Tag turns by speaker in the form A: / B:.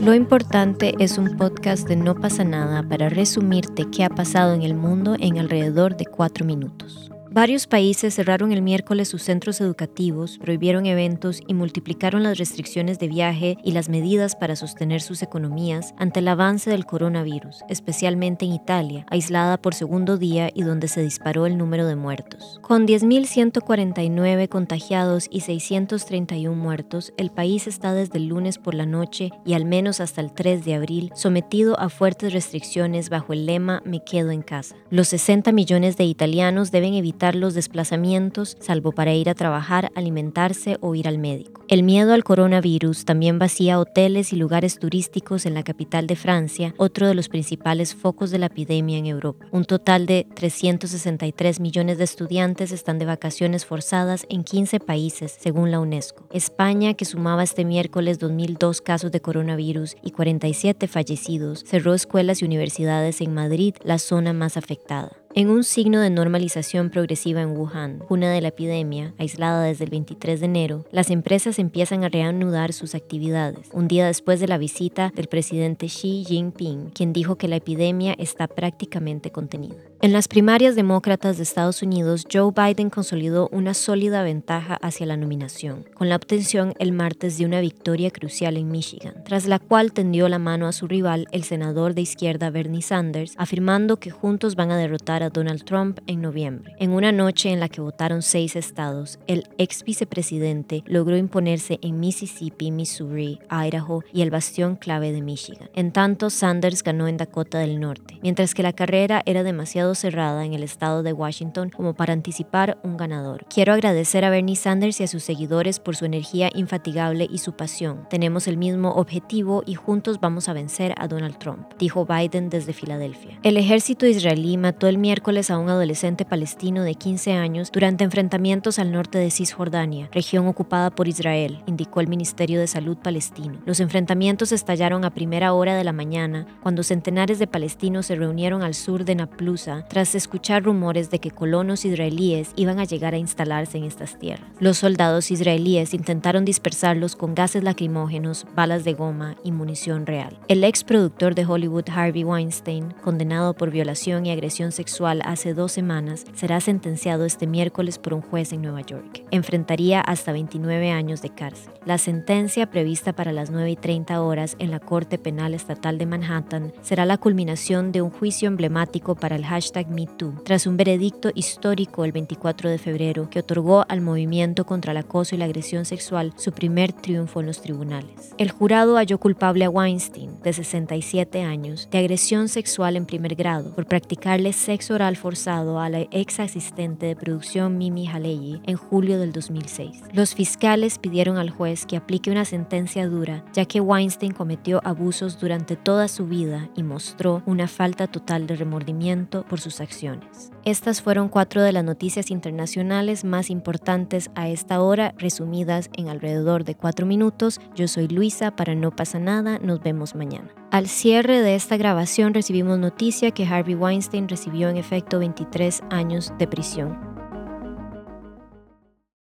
A: Lo importante es un podcast de No pasa nada para resumirte qué ha pasado en el mundo en alrededor de cuatro minutos. Varios países cerraron el miércoles sus centros educativos, prohibieron eventos y multiplicaron las restricciones de viaje y las medidas para sostener sus economías ante el avance del coronavirus, especialmente en Italia, aislada por segundo día y donde se disparó el número de muertos. Con 10.149 contagiados y 631 muertos, el país está desde el lunes por la noche y al menos hasta el 3 de abril sometido a fuertes restricciones bajo el lema Me quedo en casa. Los 60 millones de italianos deben evitar los desplazamientos, salvo para ir a trabajar, alimentarse o ir al médico. El miedo al coronavirus también vacía hoteles y lugares turísticos en la capital de Francia, otro de los principales focos de la epidemia en Europa. Un total de 363 millones de estudiantes están de vacaciones forzadas en 15 países, según la UNESCO. España, que sumaba este miércoles 2.002 casos de coronavirus y 47 fallecidos, cerró escuelas y universidades en Madrid, la zona más afectada. En un signo de normalización progresiva en Wuhan, cuna de la epidemia, aislada desde el 23 de enero, las empresas empiezan a reanudar sus actividades, un día después de la visita del presidente Xi Jinping, quien dijo que la epidemia está prácticamente contenida. En las primarias demócratas de Estados Unidos, Joe Biden consolidó una sólida ventaja hacia la nominación, con la obtención el martes de una victoria crucial en Michigan, tras la cual tendió la mano a su rival, el senador de izquierda Bernie Sanders, afirmando que juntos van a derrotar a Donald Trump en noviembre. En una noche en la que votaron seis estados, el ex vicepresidente logró imponerse en Mississippi, Missouri, Idaho y el bastión clave de Michigan. En tanto, Sanders ganó en Dakota del Norte, mientras que la carrera era demasiado cerrada en el estado de Washington como para anticipar un ganador. Quiero agradecer a Bernie Sanders y a sus seguidores por su energía infatigable y su pasión. Tenemos el mismo objetivo y juntos vamos a vencer a Donald Trump, dijo Biden desde Filadelfia. El ejército israelí mató el miércoles a un adolescente palestino de 15 años durante enfrentamientos al norte de Cisjordania, región ocupada por Israel, indicó el Ministerio de Salud palestino. Los enfrentamientos estallaron a primera hora de la mañana cuando centenares de palestinos se reunieron al sur de Naplusa tras escuchar rumores de que colonos israelíes iban a llegar a instalarse en estas tierras. Los soldados israelíes intentaron dispersarlos con gases lacrimógenos, balas de goma y munición real. El ex productor de Hollywood Harvey Weinstein, condenado por violación y agresión sexual hace dos semanas, será sentenciado este miércoles por un juez en Nueva York. Enfrentaría hasta 29 años de cárcel. La sentencia prevista para las 9 y 30 horas en la Corte Penal Estatal de Manhattan será la culminación de un juicio emblemático para el hashtag MeToo, tras un veredicto histórico el 24 de febrero que otorgó al movimiento contra el acoso y la agresión sexual su primer triunfo en los tribunales. El jurado halló culpable a Weinstein, de 67 años, de agresión sexual en primer grado por practicarle sexo forzado a la ex asistente de producción Mimi Haleyi en julio del 2006. Los fiscales pidieron al juez que aplique una sentencia dura, ya que Weinstein cometió abusos durante toda su vida y mostró una falta total de remordimiento por sus acciones. Estas fueron cuatro de las noticias internacionales más importantes a esta hora, resumidas en alrededor de cuatro minutos. Yo soy Luisa, para No pasa nada, nos vemos mañana. Al cierre de esta grabación recibimos noticia que Harvey Weinstein recibió en efecto 23 años de prisión.